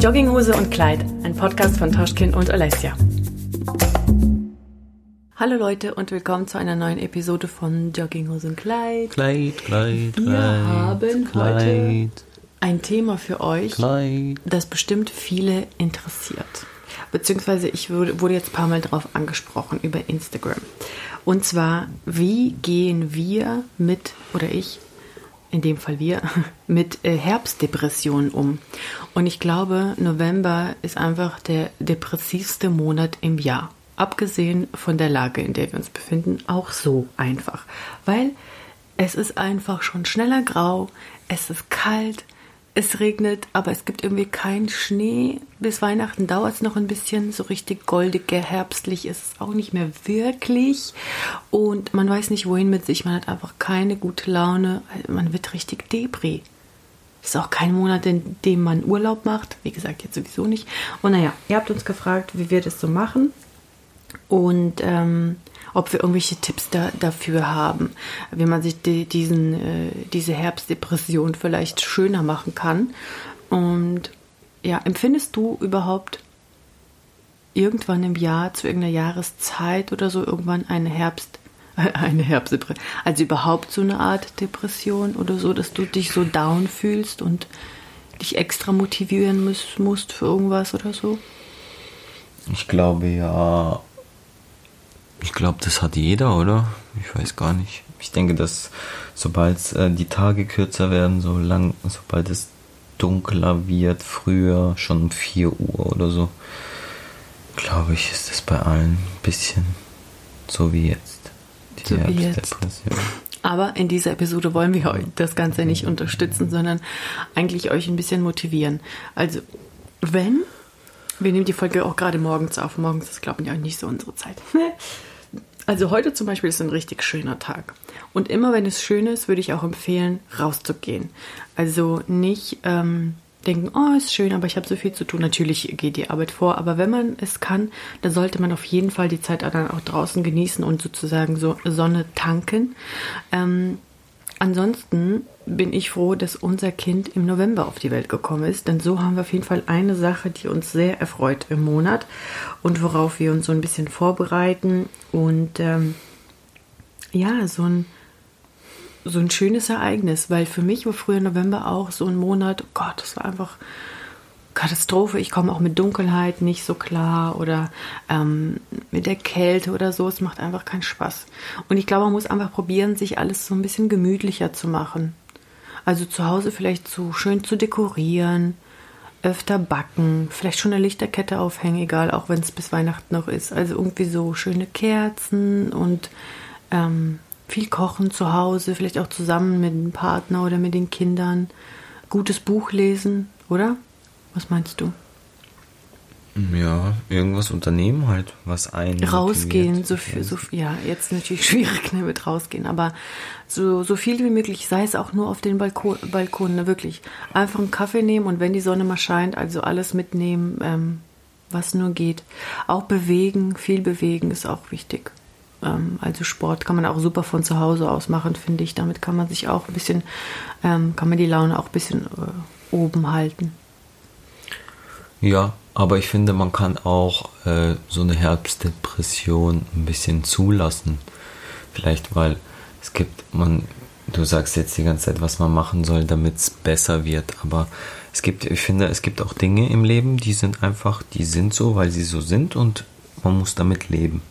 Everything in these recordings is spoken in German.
Jogginghose und Kleid, ein Podcast von Toschkin und Alessia. Hallo Leute und willkommen zu einer neuen Episode von Jogginghose und Kleid. Kleid, Kleid, Wir Kleid, haben Kleid, heute ein Thema für euch, Kleid. das bestimmt viele interessiert. Beziehungsweise ich wurde, wurde jetzt ein paar Mal drauf angesprochen über Instagram. Und zwar, wie gehen wir mit, oder ich, in dem Fall wir, mit äh, Herbstdepressionen um? Und ich glaube, November ist einfach der depressivste Monat im Jahr. Abgesehen von der Lage, in der wir uns befinden, auch so einfach. Weil es ist einfach schon schneller grau, es ist kalt, es regnet, aber es gibt irgendwie keinen Schnee. Bis Weihnachten dauert es noch ein bisschen. So richtig goldig, herbstlich ist es auch nicht mehr wirklich. Und man weiß nicht, wohin mit sich. Man hat einfach keine gute Laune. Man wird richtig Depri. Ist auch kein Monat, in dem man Urlaub macht. Wie gesagt, jetzt sowieso nicht. Und naja, ihr habt uns gefragt, wie wir das so machen. Und ähm, ob wir irgendwelche Tipps da, dafür haben, wie man sich die, diesen, äh, diese Herbstdepression vielleicht schöner machen kann. Und ja, empfindest du überhaupt irgendwann im Jahr zu irgendeiner Jahreszeit oder so irgendwann eine Herbst eine Herbstdepression, also überhaupt so eine Art Depression oder so, dass du dich so down fühlst und dich extra motivieren musst, musst für irgendwas oder so? Ich glaube ja. Ich glaube, das hat jeder, oder? Ich weiß gar nicht. Ich denke, dass sobald äh, die Tage kürzer werden, so lang, sobald es dunkler wird, früher, schon um 4 Uhr oder so, glaube ich, ist das bei allen ein bisschen so wie jetzt. Die So wie jetzt. Aber in dieser Episode wollen wir euch das Ganze nicht unterstützen, sondern eigentlich euch ein bisschen motivieren. Also, wenn, wir nehmen die Folge auch gerade morgens auf, morgens ist, glaube ich, auch nicht so unsere Zeit. Also heute zum Beispiel ist ein richtig schöner Tag. Und immer wenn es schön ist, würde ich auch empfehlen, rauszugehen. Also nicht ähm, denken, oh, ist schön, aber ich habe so viel zu tun. Natürlich geht die Arbeit vor, aber wenn man es kann, dann sollte man auf jeden Fall die Zeit dann auch draußen genießen und sozusagen so Sonne tanken. Ähm, ansonsten bin ich froh, dass unser Kind im November auf die Welt gekommen ist, denn so haben wir auf jeden Fall eine Sache, die uns sehr erfreut im Monat und worauf wir uns so ein bisschen vorbereiten und ähm, ja, so ein so ein schönes Ereignis, weil für mich war früher November auch so ein Monat, oh Gott, das war einfach Katastrophe. Ich komme auch mit Dunkelheit nicht so klar oder ähm, mit der Kälte oder so. Es macht einfach keinen Spaß. Und ich glaube, man muss einfach probieren, sich alles so ein bisschen gemütlicher zu machen. Also zu Hause vielleicht so schön zu dekorieren, öfter backen, vielleicht schon eine Lichterkette aufhängen, egal, auch wenn es bis Weihnachten noch ist. Also irgendwie so schöne Kerzen und ähm, viel kochen zu Hause, vielleicht auch zusammen mit dem Partner oder mit den Kindern. Gutes Buch lesen, oder? Was meinst du? Ja, irgendwas unternehmen halt, was einen Rausgehen, so viel, so ja, jetzt natürlich schwierig ne, mit rausgehen, aber so, so viel wie möglich, sei es auch nur auf den Balkon, Balkon ne, wirklich. Einfach einen Kaffee nehmen und wenn die Sonne mal scheint, also alles mitnehmen, ähm, was nur geht. Auch bewegen, viel bewegen ist auch wichtig. Ähm, also Sport kann man auch super von zu Hause aus machen, finde ich. Damit kann man sich auch ein bisschen, ähm, kann man die Laune auch ein bisschen äh, oben halten. Ja, aber ich finde, man kann auch äh, so eine Herbstdepression ein bisschen zulassen. Vielleicht, weil es gibt, man, du sagst jetzt die ganze Zeit, was man machen soll, damit es besser wird. Aber es gibt, ich finde, es gibt auch Dinge im Leben, die sind einfach, die sind so, weil sie so sind und man muss damit leben.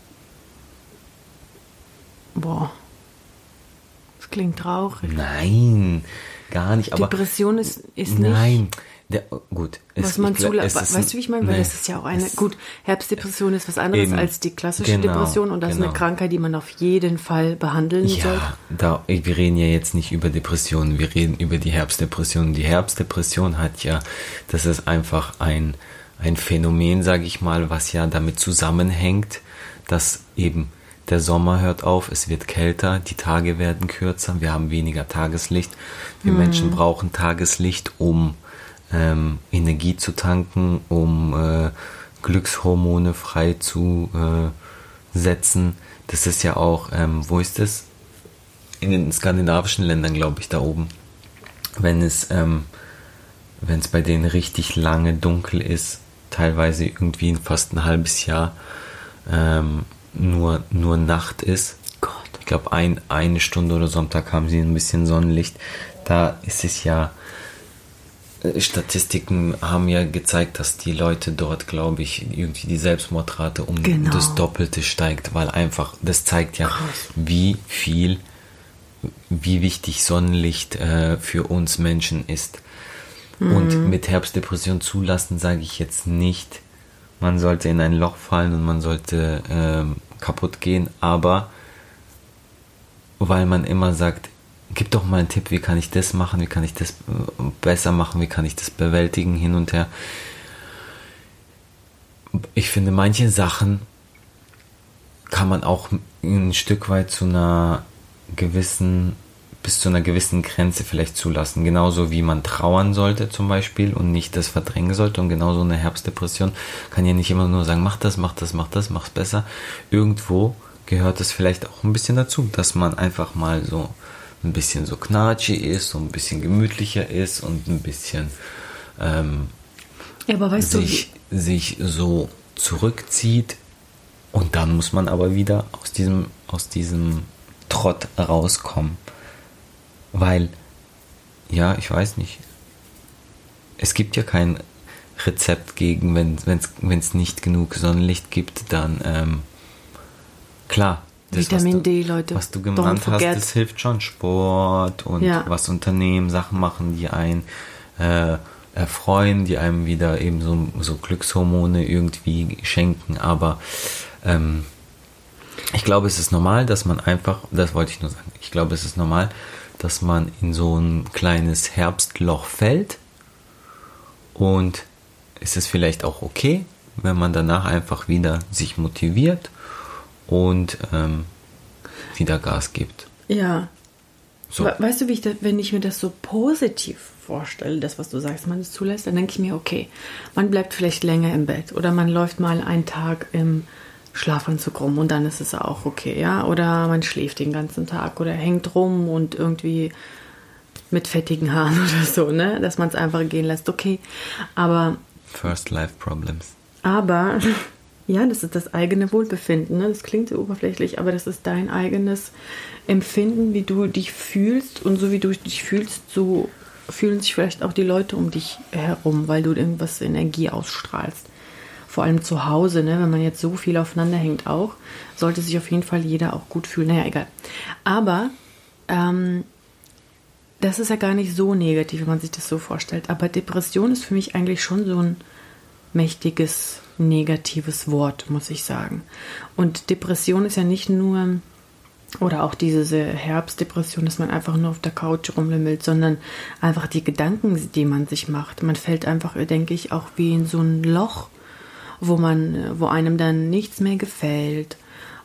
Boah. Das klingt traurig. Nein, gar nicht. Aber Depression ist, ist nicht. nein, der, gut. Was man zulässt. Weißt du, wie ich meine? Weil nee, das ist ja auch eine. Gut, Herbstdepression ist was anderes Eben. als die klassische Genau, Depression und das ist eine genau. Krankheit, die man auf jeden Fall behandeln. Ja, da, wir reden ja jetzt nicht über Depressionen, wir reden über die Herbstdepression. Die Herbstdepression hat ja, das ist einfach ein, ein Phänomen, sage ich mal, was ja damit zusammenhängt, dass eben der Sommer hört auf, es wird kälter, die Tage werden kürzer, wir haben weniger Tageslicht. Wir Menschen brauchen Tageslicht, um ähm, Energie zu tanken, um äh, Glückshormone frei zu äh, setzen. Das ist ja auch, ähm, wo ist das? In den skandinavischen Ländern, glaube ich, da oben. Wenn es ähm, wenn es bei denen richtig lange dunkel ist, teilweise irgendwie fast ein halbes Jahr ähm, nur, nur Nacht ist. Gott. Ich glaube, ein, eine Stunde oder so am Tag haben sie ein bisschen Sonnenlicht. Da ist es ja. Äh, Statistiken haben ja gezeigt, dass die Leute dort, glaube ich, irgendwie die Selbstmordrate um Genau. das Doppelte steigt, weil einfach, das zeigt ja, Krass. wie viel, wie wichtig Sonnenlicht äh, für uns Menschen ist. Und mit Herbstdepression zulassen, sage ich jetzt nicht, man sollte in ein Loch fallen und man sollte ähm, kaputt gehen, aber weil man immer sagt, gib doch mal einen Tipp, wie kann ich das machen, wie kann ich das äh, besser machen, wie kann ich das bewältigen, hin und her. Ich finde, manche Sachen kann man auch ein Stück weit zu einer gewissen, bis zu einer gewissen Grenze vielleicht zulassen. Genauso wie man trauern sollte zum Beispiel und nicht das verdrängen sollte. Und genauso eine Herbstdepression kann ja nicht immer nur sagen, mach das, mach das, mach das, mach's besser. Irgendwo gehört es vielleicht auch ein bisschen dazu, dass man einfach mal so ein bisschen so knatschi ist, so ein bisschen gemütlicher ist und ein bisschen ähm, Ja, aber weißt sich, sich so zurückzieht und dann muss man aber wieder aus diesem, aus diesem Trott rauskommen. Weil, ja, ich weiß nicht. Es gibt ja kein Rezept gegen, wenn es nicht genug Sonnenlicht gibt, dann ähm, klar. Vitamin was du, D, Leute. Was du genannt hast, das hilft schon. Sport und Ja. was Unternehmen, Sachen machen, die einen äh, erfreuen, die einem wieder eben so, so Glückshormone irgendwie schenken. Aber ähm, ich glaube, es ist normal, dass man einfach, das wollte ich nur sagen, ich glaube, es ist normal, dass man in so ein kleines Herbstloch fällt und es ist vielleicht auch okay, wenn man danach einfach wieder sich motiviert und ähm, wieder Gas gibt. Ja. So. We- Weißt du, wie ich das, wenn ich mir das so positiv vorstelle, das, was du sagst, man es zulässt, dann denke ich mir, okay, man bleibt vielleicht länger im Bett oder man läuft mal einen Tag im Schlafanzug rum und dann ist es auch okay, ja. Oder man schläft den ganzen Tag oder hängt rum und irgendwie mit fettigen Haaren oder so, ne? Dass man es einfach gehen lässt, okay. Aber First Life Problems. aber ja, das ist das eigene Wohlbefinden. Ne? Das klingt so oberflächlich, aber das ist dein eigenes Empfinden, wie du dich fühlst. Und so wie du dich fühlst, so fühlen sich vielleicht auch die Leute um dich herum, weil du irgendwas Energie ausstrahlst. Vor allem zu Hause, ne? wenn man jetzt so viel aufeinander hängt auch, sollte sich auf jeden Fall jeder auch gut fühlen. Naja, egal. Aber ähm, das ist ja gar nicht so negativ, wenn man sich das so vorstellt. Aber Depression ist für mich eigentlich schon so ein mächtiges negatives Wort, muss ich sagen. Und Depression ist ja nicht nur, oder auch diese Herbstdepression, dass man einfach nur auf der Couch rumlümmelt, sondern einfach die Gedanken, die man sich macht. Man fällt einfach, denke ich, auch wie in so ein Loch, wo man, wo einem dann nichts mehr gefällt,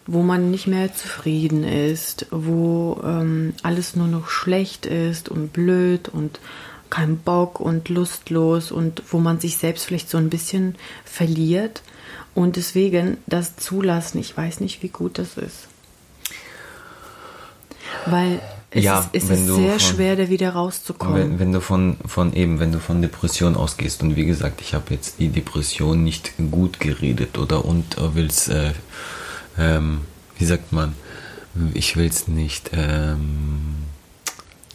wo man nicht mehr zufrieden ist, wo ähm, alles nur noch schlecht ist und blöd und kein Bock und lustlos und wo man sich selbst vielleicht so ein bisschen verliert. Und deswegen das zulassen, ich weiß nicht, wie gut das ist. Weil es Ja, ist, es ist sehr von- schwer, da wieder rauszukommen. Wenn, wenn du von, von eben, wenn du von Depression ausgehst und wie gesagt, ich habe jetzt die Depression nicht gut geredet oder und will's, äh, ähm, wie sagt man, ich will's nicht, ähm,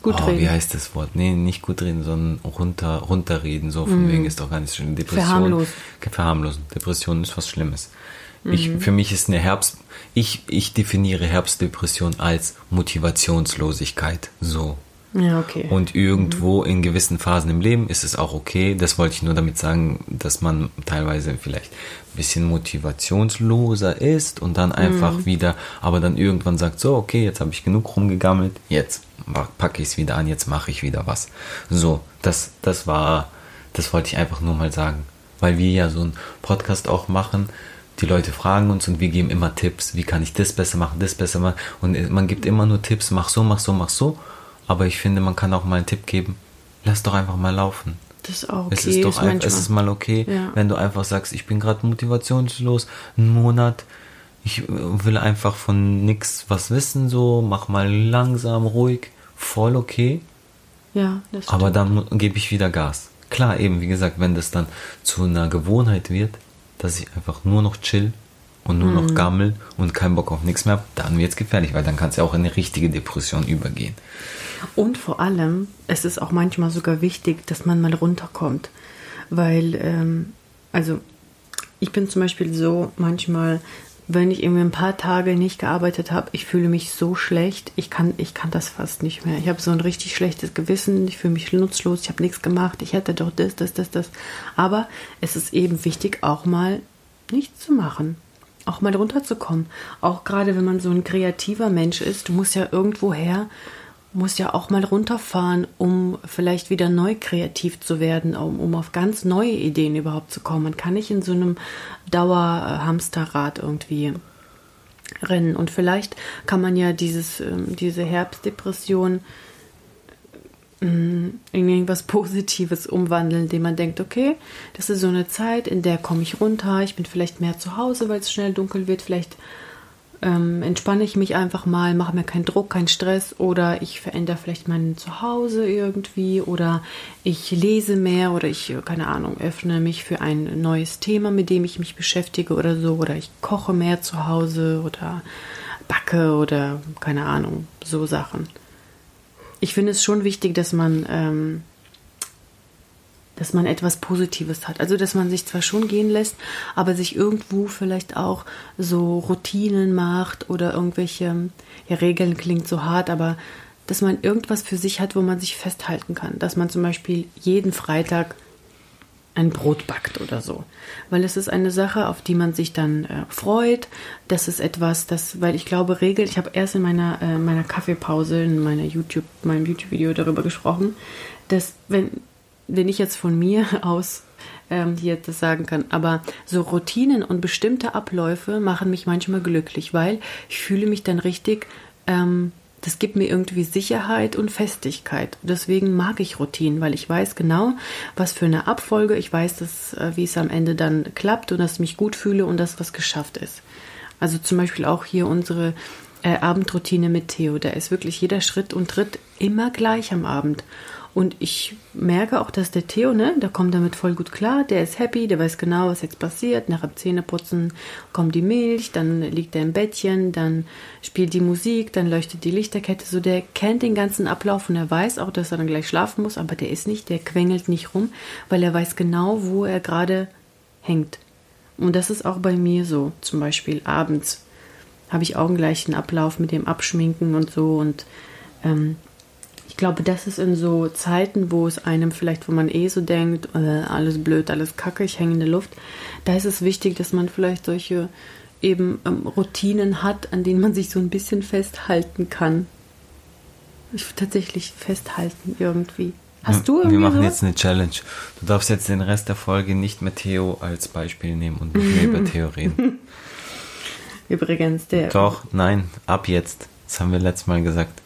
Gut oh, reden. Wie heißt das Wort? Nee, nicht gut reden, sondern runter, runterreden, so von wegen ist doch gar nicht schlimm. Depression. Mhm. Verharmlosen. Verharmlosen. Depression ist was Schlimmes. Ich, Mhm. für mich ist eine Herbst, ich, ich definiere Herbstdepression als Motivationslosigkeit. So. ja, okay. Und irgendwo in gewissen Phasen im Leben ist es auch okay. Das wollte ich nur damit sagen, dass man teilweise vielleicht bisschen motivationsloser ist und dann einfach wieder, aber dann irgendwann sagt, so, okay, jetzt habe ich genug rumgegammelt, jetzt packe ich es wieder an, jetzt mache ich wieder was. So, das, das war, das wollte ich einfach nur mal sagen. Weil wir ja so einen Podcast auch machen, die Leute fragen uns und wir geben immer Tipps, wie kann ich das besser machen, das besser machen. Und man gibt immer nur Tipps, mach so, mach so, mach so. Aber ich finde, man kann auch mal einen Tipp geben, lass doch einfach mal laufen. Das ist auch okay. es ist doch ein, manchmal- es ist mal okay, Ja. wenn du einfach sagst, ich bin gerade motivationslos, einen Monat, ich will einfach von nix was wissen, so, mach mal langsam, ruhig, voll okay. ja, das stimmt. Aber dann gebe ich wieder Gas. Klar, eben, wie gesagt, wenn das dann zu einer Gewohnheit wird, dass ich einfach nur noch chill und nur mhm. noch gammel und keinen Bock auf nichts mehr habe, dann wird es gefährlich, weil dann kann es ja auch in eine richtige Depression übergehen. Und vor allem, es ist auch manchmal sogar wichtig, dass man mal runterkommt. Weil, ähm, also ich bin zum Beispiel so manchmal, wenn ich irgendwie ein paar Tage nicht gearbeitet habe, ich fühle mich so schlecht, ich kann, ich kann das fast nicht mehr. Ich habe so ein richtig schlechtes Gewissen, ich fühle mich nutzlos, ich habe nichts gemacht, ich hätte doch das, das, das, das. Aber es ist eben wichtig, auch mal nichts zu machen. Auch mal runterzukommen. Auch gerade wenn man so ein kreativer Mensch ist, du musst ja irgendwo her muss ja auch mal runterfahren, um vielleicht wieder neu kreativ zu werden, um, um auf ganz neue Ideen überhaupt zu kommen. Man kann nicht in so einem Dauerhamsterrad irgendwie rennen. Und vielleicht kann man ja dieses, ähm, diese Herbstdepression mm, in irgendwas Positives umwandeln, indem man denkt, okay, das ist so eine Zeit, in der komme ich runter, ich bin vielleicht mehr zu Hause, weil es schnell dunkel wird, vielleicht ähm, entspanne ich mich einfach mal, mache mir keinen Druck, keinen Stress oder ich verändere vielleicht mein Zuhause irgendwie oder ich lese mehr oder ich, keine Ahnung, öffne mich für ein neues Thema, mit dem ich mich beschäftige oder so oder ich koche mehr zu Hause oder backe oder keine Ahnung, so Sachen. Ich finde es schon wichtig, dass man ähm, dass man etwas Positives hat. Also, dass man sich zwar schon gehen lässt, aber sich irgendwo vielleicht auch so Routinen macht oder irgendwelche, ja, Regeln klingt so hart, aber dass man irgendwas für sich hat, wo man sich festhalten kann. Dass man zum Beispiel jeden Freitag ein Brot backt oder so. Weil es ist eine Sache, auf die man sich dann äh, freut. Das ist etwas, das, weil ich glaube, regelt, ich habe erst in meiner, äh, meiner Kaffeepause, in meiner YouTube, meinem YouTube-Video darüber gesprochen, dass wenn den ich jetzt von mir aus ähm, hier das sagen kann. Aber so Routinen und bestimmte Abläufe machen mich manchmal glücklich, weil ich fühle mich dann richtig, ähm, das gibt mir irgendwie Sicherheit und Festigkeit. Deswegen mag ich Routinen, weil ich weiß genau, was für eine Abfolge, ich weiß, dass, äh, wie es am Ende dann klappt und dass ich mich gut fühle und dass was geschafft ist. Also zum Beispiel auch hier unsere äh, Abendroutine mit Theo. Da ist wirklich jeder Schritt und Tritt immer gleich am Abend. Und ich merke auch, dass der Theo, ne, der kommt damit voll gut klar, der ist happy, der weiß genau, was jetzt passiert. Nach dem Zähneputzen kommt die Milch, dann liegt er im Bettchen, dann spielt die Musik, dann leuchtet die Lichterkette. So, der kennt den ganzen Ablauf und er weiß auch, dass er dann gleich schlafen muss, aber der ist nicht, der quengelt nicht rum, weil er weiß genau, wo er gerade hängt. Und das ist auch bei mir so, zum Beispiel abends habe ich auch einen Ablauf mit dem Abschminken und so und ähm, glaube, das ist in so Zeiten, wo es einem vielleicht, wo man eh so denkt, äh, alles blöd, alles kacke, ich hänge in der Luft, da ist es wichtig, dass man vielleicht solche eben ähm, Routinen hat, an denen man sich so ein bisschen festhalten kann. Ich tatsächlich festhalten irgendwie. Hast du irgendwie Wir machen sowas? jetzt eine Challenge. Du darfst jetzt den Rest der Folge nicht mehr Theo als Beispiel nehmen und nicht mehr über Theo reden. Übrigens, der. Doch, nein, ab jetzt. Das haben wir letztes Mal gesagt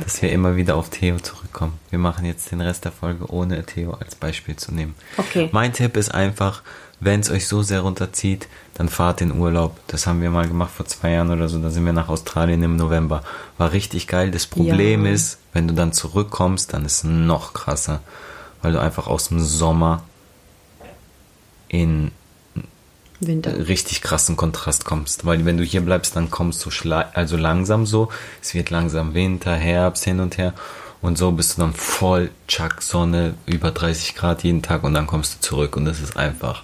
dass wir immer wieder auf Theo zurückkommen. Wir machen jetzt den Rest der Folge ohne Theo als Beispiel zu nehmen. Okay. Mein Tipp ist einfach, wenn es euch so sehr runterzieht, dann fahrt in Urlaub. Das haben wir mal gemacht vor zwei Jahren oder so. Da sind wir nach Australien im November. War richtig geil. Das Problem ja. ist, wenn du dann zurückkommst, dann ist es noch krasser, weil du einfach aus dem Sommer in Winter. richtig krassen Kontrast kommst. Weil wenn du hier bleibst, dann kommst du also langsam so. Es wird langsam Winter, Herbst hin und her. Und so bist du dann voll Chuck Sonne, über 30 Grad jeden Tag und dann kommst du zurück und das ist einfach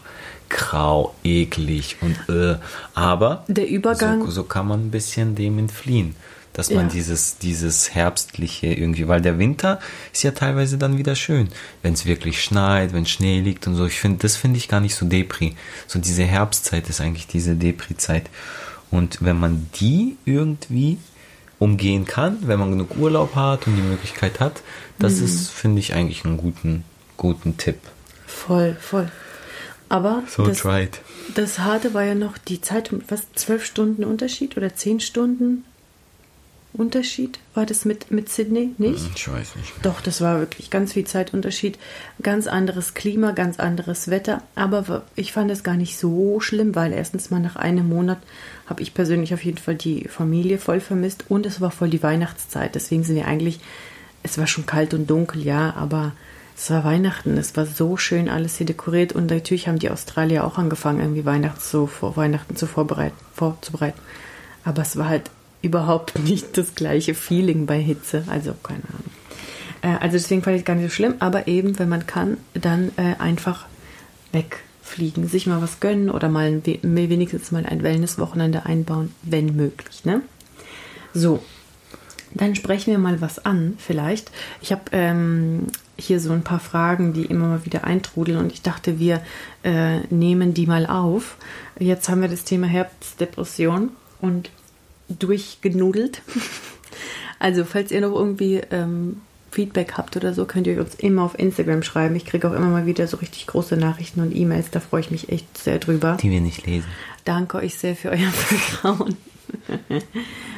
grau, eklig und äh. Aber der Übergang. So, so kann man ein bisschen dem entfliehen dass man ja. dieses, dieses herbstliche irgendwie, weil der Winter ist ja teilweise dann wieder schön, wenn es wirklich schneit, wenn Schnee liegt und so. Ich finde, das finde ich gar nicht so Depri. So diese Herbstzeit ist eigentlich diese Depri-Zeit. Und wenn man die irgendwie umgehen kann, wenn man genug Urlaub hat und die Möglichkeit hat, das mhm. ist, finde ich, eigentlich einen guten, guten Tipp. Voll, voll. Aber so das, das Harte war ja noch die Zeit, was, zwölf Stunden Unterschied oder zehn Stunden Unterschied? War das mit, mit Sydney nicht? Hm, ich weiß nicht. Doch, das war wirklich ganz viel Zeitunterschied. Ganz anderes Klima, ganz anderes Wetter. Aber ich fand es gar nicht so schlimm, weil erstens mal nach einem Monat habe ich persönlich auf jeden Fall die Familie voll vermisst und es war voll die Weihnachtszeit. Deswegen sind wir eigentlich, es war schon kalt und dunkel, ja, aber Es war Weihnachten, es war so schön alles hier dekoriert und natürlich haben die Australier auch angefangen, irgendwie Weihnachten, so, vor Weihnachten zu vorbereiten, vorzubereiten. Aber es war halt überhaupt nicht das gleiche Feeling bei Hitze, also keine Ahnung. Äh, also deswegen fand ich es gar nicht so schlimm, aber eben, wenn man kann, dann äh, einfach wegfliegen, sich mal was gönnen oder mal ein, wenigstens mal ein Wellnesswochenende einbauen, wenn möglich. Ne? So, dann sprechen wir mal was an, vielleicht. Ich habe ähm, hier so ein paar Fragen, die immer mal wieder eintrudeln und ich dachte, wir äh, nehmen die mal auf. Jetzt haben wir das Thema Herbstdepression und durchgenudelt. also, falls ihr noch irgendwie ähm, Feedback habt oder so, könnt ihr uns immer auf Instagram schreiben. Ich kriege auch immer mal wieder so richtig große Nachrichten und E-Mails. Da freue ich mich echt sehr drüber. Die wir nicht lesen. Danke euch sehr für euer Vertrauen.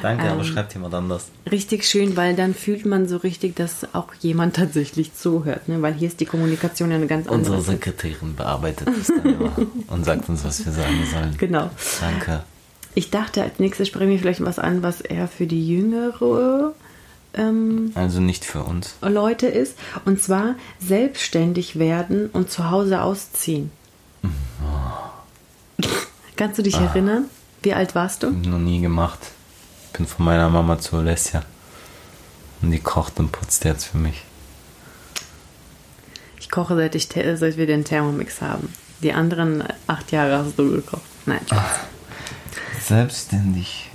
Danke, ähm, aber schreibt jemand anders. Richtig schön, weil dann fühlt man so richtig, dass auch jemand tatsächlich zuhört. Ne? Weil hier ist die Kommunikation ja eine ganz andere. Unsere Sekretärin bearbeitet das dann immer und sagt uns, was wir sagen sollen. Genau. Danke. Ich dachte, als nächstes sprechen wir vielleicht was an, was eher für die jüngere ähm, also nicht für uns Leute ist. Und zwar selbstständig werden und zu Hause ausziehen. Oh. Kannst du dich ah. erinnern? Wie alt warst du? Noch nie gemacht. Ich bin von meiner Mama zu Alessia. Und die kocht und putzt jetzt für mich. Ich koche, seit, ich, seit wir den Thermomix haben. Die anderen acht Jahre hast du gekocht. Nein. Ach, selbstständig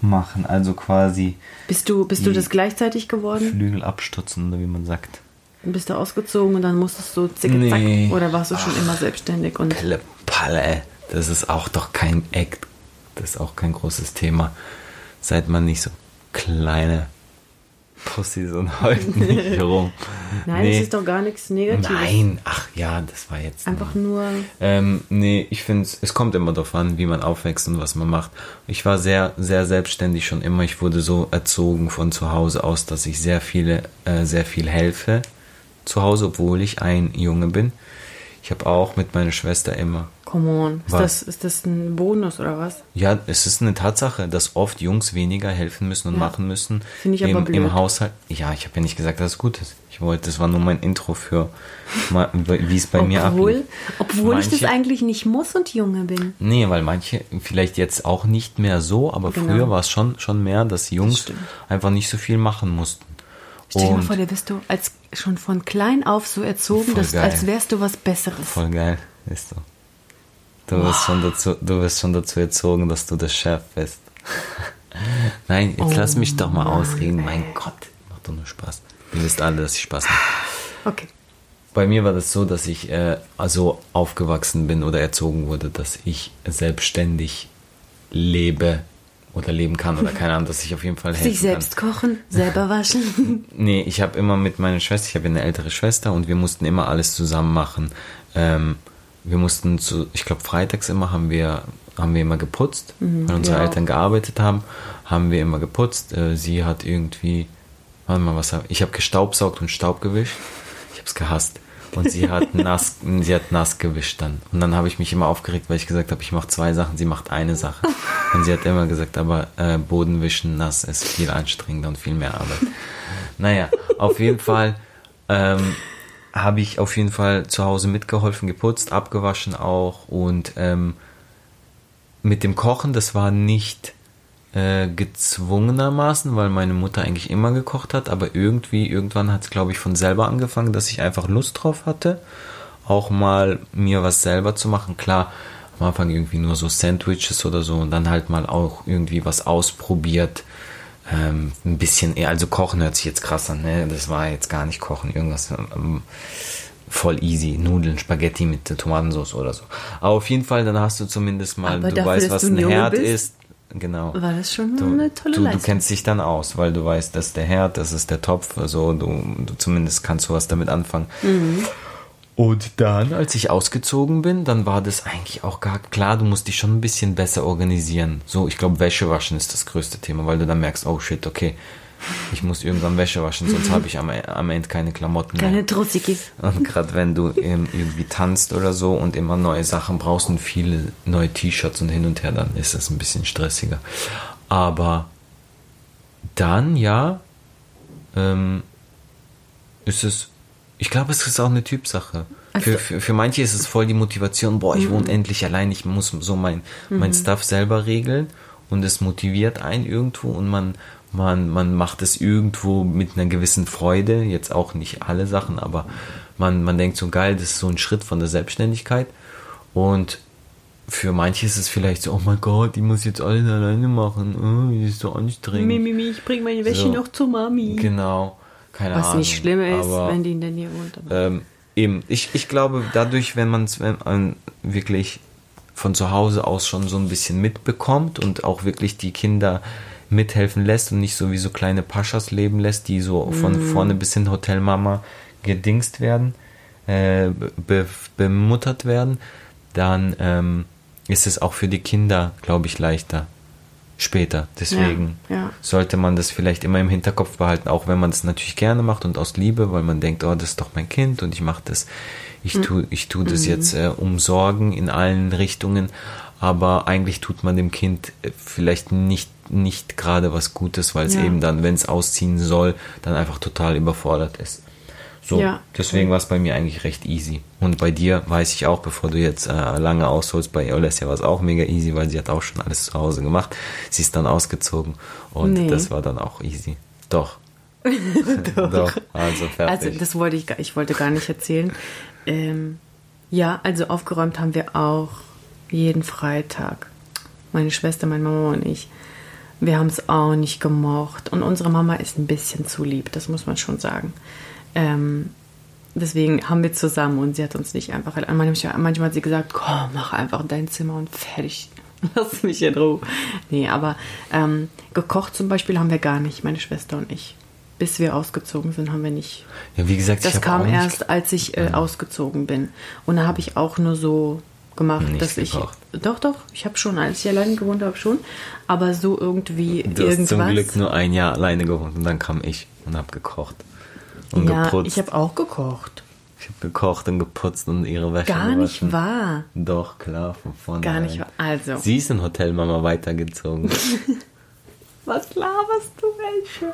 machen, also quasi. Bist du, bist du das gleichzeitig geworden? Flügel abstutzen, oder wie man sagt. Bist du ausgezogen und dann musstest du zicke nee. Oder warst du schon Ach, immer selbstständig? Und Pille, Palle, das ist auch doch kein Act das ist auch kein großes Thema. Seit man nicht so kleine Pussys und heute nicht rum. Nein, nee. das ist doch gar nichts Negatives. Nein, ach ja, das war jetzt. Einfach nur. Ähm, nee, ich finde, es kommt immer darauf an, wie man aufwächst und was man macht. Ich war sehr, sehr selbstständig schon immer. Ich wurde so erzogen von zu Hause aus, dass ich sehr viele, äh, sehr viel helfe zu Hause, obwohl ich ein Junge bin. Ich habe auch mit meiner Schwester immer. Come on. Ist das, ist das ein Bonus oder was? Ja, es ist eine Tatsache, dass oft Jungs weniger helfen müssen und ja. machen müssen. Finde ich im, aber blöd. Im Haushalt. Ja, ich habe ja nicht gesagt, dass es gut ist. Ich wollte, das war nur mein Intro für, wie es bei obwohl, mir abgeht. Obwohl manche, ich das eigentlich nicht muss und Junge bin. Nee, weil manche, vielleicht jetzt auch nicht mehr so, aber genau. früher war es schon, schon mehr, dass Jungs das einfach nicht so viel machen mussten. Stell dir mal vor, der bist du als schon von klein auf so erzogen, dass, als wärst du was Besseres. Voll geil, ist so. Du wirst, schon dazu, du wirst schon dazu erzogen, dass du der Chef bist. Nein, jetzt oh lass mich doch mal ausreden. Mein Gott, macht doch nur Spaß. Ihr wisst alle, dass ich Spaß mache. Okay. Bei mir war das so, dass ich äh, also aufgewachsen bin oder erzogen wurde, dass ich selbstständig lebe oder leben kann oder keine Ahnung, dass ich auf jeden Fall helfen Sich selbst kann. kochen, selber waschen. nee, ich habe immer mit meiner Schwester, ich habe eine ältere Schwester und wir mussten immer alles zusammen machen. Ähm, wir mussten zu, ich glaube freitags immer haben wir haben wir immer geputzt, mhm, weil unsere ja. Eltern gearbeitet haben, haben wir immer geputzt. Äh, sie hat irgendwie, warte mal, was hab, ich habe gestaubsaugt und Staub gewischt. Ich habe es gehasst. Und sie hat nass, sie hat nass gewischt dann. Und dann habe ich mich immer aufgeregt, weil ich gesagt habe, ich mache zwei Sachen, sie macht eine Sache. Und sie hat immer gesagt, aber äh, Bodenwischen nass ist viel anstrengender und viel mehr Arbeit. Naja, auf jeden Fall ähm, habe ich auf jeden Fall zu Hause mitgeholfen, geputzt, abgewaschen auch und ähm, mit dem Kochen, das war nicht äh, gezwungenermaßen, weil meine Mutter eigentlich immer gekocht hat, aber irgendwie, irgendwann hat es, glaube ich, von selber angefangen, dass ich einfach Lust drauf hatte, auch mal mir was selber zu machen. Klar, am Anfang irgendwie nur so Sandwiches oder so und dann halt mal auch irgendwie was ausprobiert. Ähm, ein bisschen eher, also kochen hört sich jetzt krass an, ne? Das war jetzt gar nicht kochen, irgendwas ähm, voll easy. Nudeln, Spaghetti mit Tomatensauce oder so. Aber auf jeden Fall, dann hast du zumindest mal, Aber du dafür, weißt, was ein Herd bist? ist. Genau. War das schon du, eine tolle du, Leistung. Du kennst dich dann aus, weil du weißt, das ist der Herd, das ist der Topf, also du, du zumindest kannst du was damit anfangen. Mhm. Und dann, als ich ausgezogen bin, dann war das eigentlich auch gar klar, du musst dich schon ein bisschen besser organisieren. So, ich glaube, Wäsche waschen ist das größte Thema, weil du dann merkst, oh shit, okay, ich muss irgendwann Wäsche waschen, sonst habe ich am, am Ende keine Klamotten keine mehr. Keine Trussiki. Und gerade wenn du irgendwie tanzt oder so und immer neue Sachen brauchst und viele neue T-Shirts und hin und her, dann ist das ein bisschen stressiger. Aber dann, ja, ähm, ist es Ich glaube, es ist auch eine Typsache. Also- Für, für, für manche ist es voll die Motivation, boah, ich wohne endlich allein, ich muss so mein, mein Stuff selber regeln und es motiviert einen irgendwo und man, man, man macht es irgendwo mit einer gewissen Freude, jetzt auch nicht alle Sachen, aber man, man denkt so geil, das ist so ein Schritt von der Selbstständigkeit und für manche ist es vielleicht so, oh mein Gott, ich muss jetzt alles alleine machen, oh, das ist so anstrengend. Mimi, ich bringe meine Wäsche So. noch zu Mami. Genau, keine Was Ahnung. nicht schlimm ist, aber- wenn die in der Nähe wohnt. Ähm, eben, ich, ich glaube, dadurch, wenn man es wenn man wirklich von zu Hause aus schon so ein bisschen mitbekommt und auch wirklich die Kinder mithelfen lässt und nicht so wie so kleine Paschas leben lässt, die so von vorne bis hin Hotelmama gedingst werden, äh, be, bemuttert werden, dann ähm, ist es auch für die Kinder, glaube ich, leichter später. Deswegen Ja, ja. sollte man das vielleicht immer im Hinterkopf behalten, auch wenn man das natürlich gerne macht und aus Liebe, weil man denkt, oh, das ist doch mein Kind und ich mache das, ich tue, ich tue das jetzt äh, umsorgen in allen Richtungen, aber eigentlich tut man dem Kind äh, vielleicht nicht nicht gerade was Gutes, weil es Ja. eben dann, wenn es ausziehen soll, dann einfach total überfordert ist. So, Ja. deswegen war es bei mir eigentlich recht easy. Und bei dir weiß ich auch, bevor du jetzt äh, lange ausholst, bei Olesja war es auch mega easy, weil sie hat auch schon alles zu Hause gemacht. Sie ist dann ausgezogen und Nee. das war dann auch easy. Doch. Doch. Also fertig. Also das wollte ich, gar- ich wollte gar nicht erzählen. Ähm, ja, also aufgeräumt haben wir auch jeden Freitag. Meine Schwester, meine Mama und ich. Wir haben es auch nicht gemocht. Und unsere Mama ist ein bisschen zu lieb, das muss man schon sagen. Ähm, deswegen haben wir zusammen und sie hat uns nicht einfach. Manchmal, manchmal hat sie gesagt, komm, mach einfach dein Zimmer und fertig. Lass mich in Ruhe. Nee, aber ähm, gekocht zum Beispiel haben wir gar nicht, meine Schwester und ich. Bis wir ausgezogen sind, haben wir nicht ja, wie gesagt, das kam erst, als ich äh, ausgezogen bin. Und da habe ich auch nur so gemacht, Nicht dass ich. gekocht. Doch, doch, ich habe schon, als ich allein gewohnt habe, schon. Aber so irgendwie Du hast irgendwas. zum Glück nur ein Jahr alleine gewohnt und dann kam ich und habe gekocht und ja, geputzt. ich habe auch gekocht. Ich habe gekocht und geputzt und ihre Wäsche Gar nicht gewaschen. wahr. Doch, klar, von vorne. Gar nicht wahr. Also. Sie ist in Hotelmama weitergezogen. Was laberst du, welche?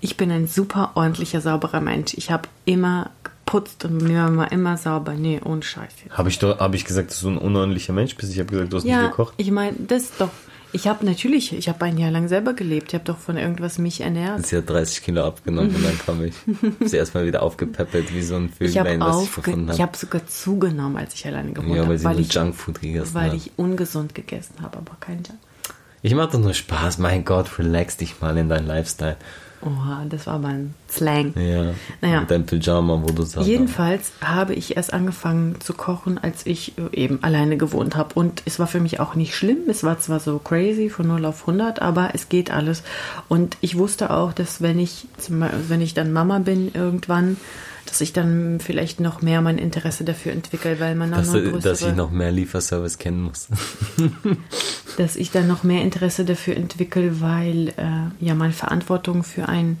Ich bin ein super ordentlicher, sauberer Mensch. Ich habe immer geputzt und mir war immer sauber. Nee, ohne Scheiß. jetzt. habe ich, doch- hab ich gesagt, dass du ein unordentlicher Mensch bist? Ich habe gesagt, du hast Ja, nicht gekocht. ich meine, das doch. Ich habe natürlich, ich habe ein Jahr lang selber gelebt. Ich habe doch von irgendwas mich ernährt. Sie hat 30 Kilo abgenommen und dann kam ich. Sie erstmal wieder aufgepäppelt wie so ein habe Vöglein, was ich gefunden ich habe. habe sogar zugenommen, als ich alleine gewohnt Ja, habe, weil sie weil ich Junkfood gegessen weil hat. ich ungesund gegessen habe, aber kein Junk. Ich mache doch nur Spaß. Mein Gott, relax dich mal in dein Lifestyle. Oha, das war aber ein Slang. Ja. Naja. Mit deinem Pyjama, wo du sagst. Jedenfalls habe ich erst angefangen zu kochen, als ich äh, eben alleine gewohnt habe. Und es war für mich auch nicht schlimm. Es war zwar so crazy von 0 auf 100, aber es geht alles. Und ich wusste auch, dass wenn ich, wenn ich dann Mama bin irgendwann, dass ich dann vielleicht noch mehr mein Interesse dafür entwickle, weil man dass, noch du- dass ich größere- noch mehr Lieferservice kennen muss. dass ich dann noch mehr Interesse dafür entwickle, weil äh, ja man Verantwortung für ein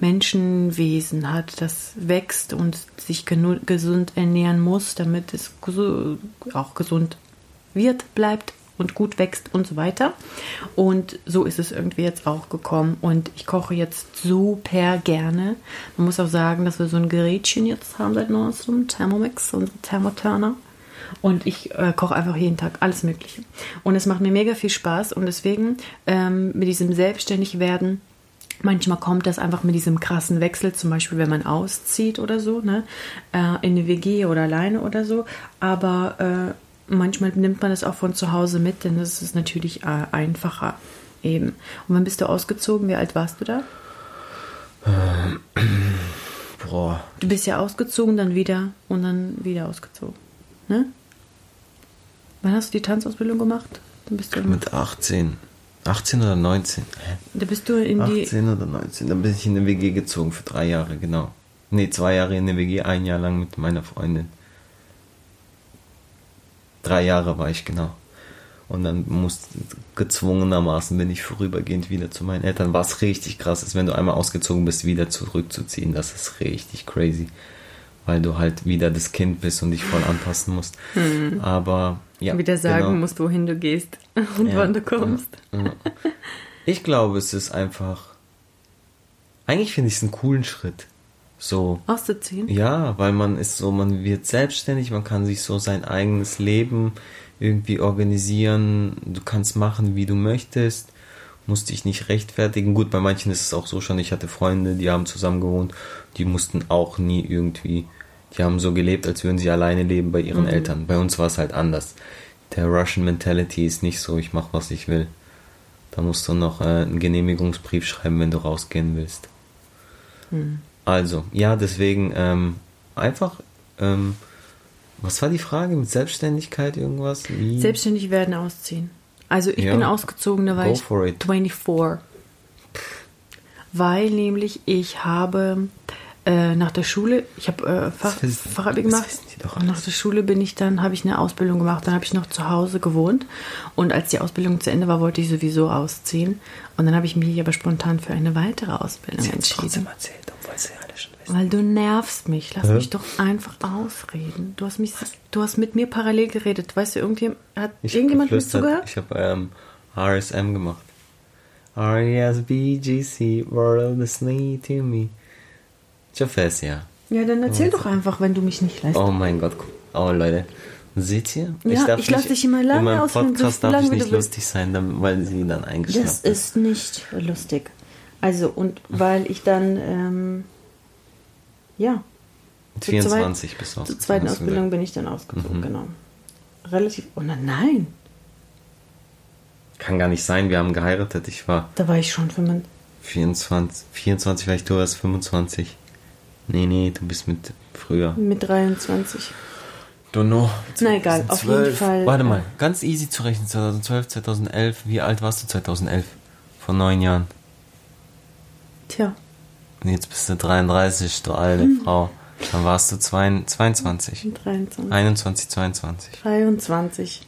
Menschenwesen hat, das wächst und sich gesund ernähren muss, damit es auch gesund wird, bleibt und gut wächst und so weiter. Und so ist es irgendwie jetzt auch gekommen. Und ich koche jetzt super gerne. Man muss auch sagen, dass wir so ein Gerätchen jetzt haben seit neuestem, Thermomix und Thermoturner. Und ich äh, koche einfach jeden Tag alles Mögliche. Und es macht mir mega viel Spaß. Und deswegen ähm, mit diesem Selbstständigwerden, manchmal kommt das einfach mit diesem krassen Wechsel, zum Beispiel wenn man auszieht oder so, ne, äh, in eine WG oder alleine oder so. Aber äh, manchmal nimmt man das auch von zu Hause mit, denn das ist natürlich äh, einfacher eben. Und wann bist du ausgezogen? Wie alt warst du da? Boah. Du bist ja ausgezogen, dann wieder und dann wieder ausgezogen. Ne? Wann hast du die Tanzausbildung gemacht? Dann bist du, Mit 18. 18 oder 19? Hä? da bist du in die. 18 oder 19. Dann bin ich in eine WG gezogen für drei Jahre, genau. Nee, zwei Jahre in eine WG, ein Jahr lang mit meiner Freundin. Drei Jahre war ich, genau. Und dann musste, gezwungenermaßen bin ich vorübergehend wieder zu meinen Eltern. Was richtig krass ist, wenn du einmal ausgezogen bist, wieder zurückzuziehen. Das ist richtig crazy. Weil du halt wieder das Kind bist und dich voll anpassen musst. Aber ja. wieder sagen genau. musst, wohin du gehst und Ja, wann du kommst. ja, ja. Ich glaube, es ist einfach. Eigentlich finde ich es einen coolen Schritt. So. Auszuziehen? Ja, weil man ist so, man wird selbstständig, man kann sich so sein eigenes Leben irgendwie organisieren. Du kannst machen, wie du möchtest, musst dich nicht rechtfertigen. Gut, bei manchen ist es auch so schon. Ich hatte Freunde, die haben zusammen gewohnt, die mussten auch nie irgendwie, die haben so gelebt, als würden sie alleine leben bei ihren Mhm. Eltern. Bei uns war es halt anders. Der Russian Mentality ist nicht so, ich mach was ich will. Da musst du noch äh, einen Genehmigungsbrief schreiben, wenn du rausgehen willst. Hm. Also, ja, deswegen ähm, einfach, ähm, was war die Frage mit Selbstständigkeit, irgendwas? Wie? Selbstständig werden, ausziehen. Also ich Ja. bin ausgezogen, da war Go ich for it. 24. Weil nämlich ich habe äh, nach der Schule, ich habe äh, Fach, Fachabi gemacht. und nach der Schule bin ich dann, habe ich eine Ausbildung gemacht, dann habe ich noch zu Hause gewohnt. Und als die Ausbildung zu Ende war, wollte ich sowieso ausziehen. Und dann habe ich mich aber spontan für eine weitere Ausbildung Sie entschieden. trotzdem erzählt, sie alle schon wissen. Weil du nervst mich. Lass Hä? mich doch einfach ausreden. Du hast mich, du hast mit mir parallel geredet. Weißt du, irgendjemand hat Ich irgendjemand mit geflüstert. zugehört? Ich habe ähm, RSM gemacht. R-E-S-B-G-C, world is near to me. Jafes, ja. Ja, dann erzähl doch einfach, wenn du mich nicht lässt. Oh mein Gott. Oh Leute. Seht ihr? Ja, ich lass nicht- dich immer lange In meinem Podcast darf ich nicht lustig sein, dann, weil sie dann eingeschlafen das ist nicht lustig. Also, und weil ich dann, ähm, ja, Mit zur zweit- 24 bis auf. zur zweiten Ausbildung bin ich dann ausgezogen, Mhm. genau. Relativ, oh nein, nein, Kann gar nicht sein, wir haben geheiratet. Ich war da war ich schon 25. 24, 24 vielleicht, du warst 25. Nee, nee, du bist mit früher. mit 23. Donno. Na egal, auf jeden Fall, Warte äh, mal, ganz easy zu rechnen. 2012, 2011. Wie alt warst du 2011? Vor neun Jahren. Tja, Und jetzt bist du 33, du alte Hm. Frau. Dann warst du zwei- 22. 23. 21, 22. 23.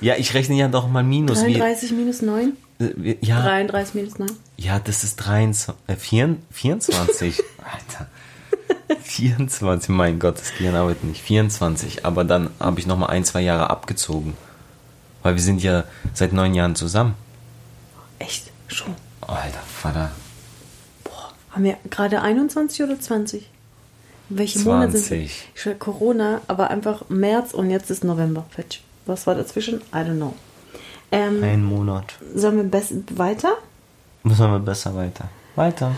Ja, ich rechne ja doch mal Minus. Wie, 33 minus 9? äh, wie, ja, 33 minus 9? ja, das ist 23, äh, 24, 24. Alter. 24, mein Gott, das Gehirn arbeitet nicht. 24, aber dann habe ich nochmal ein, zwei Jahre abgezogen. Weil wir sind ja seit neun Jahren zusammen. Echt? Schon. Alter, Vater. Boah, haben wir gerade 21 oder 20? Welche Monate sind 20. Ich schwör, Corona, aber einfach März und jetzt ist November. Fetch. Was war dazwischen? I don't know. Ähm, Ein Monat. sollen wir best weiter? Müssen wir besser weiter. Weiter.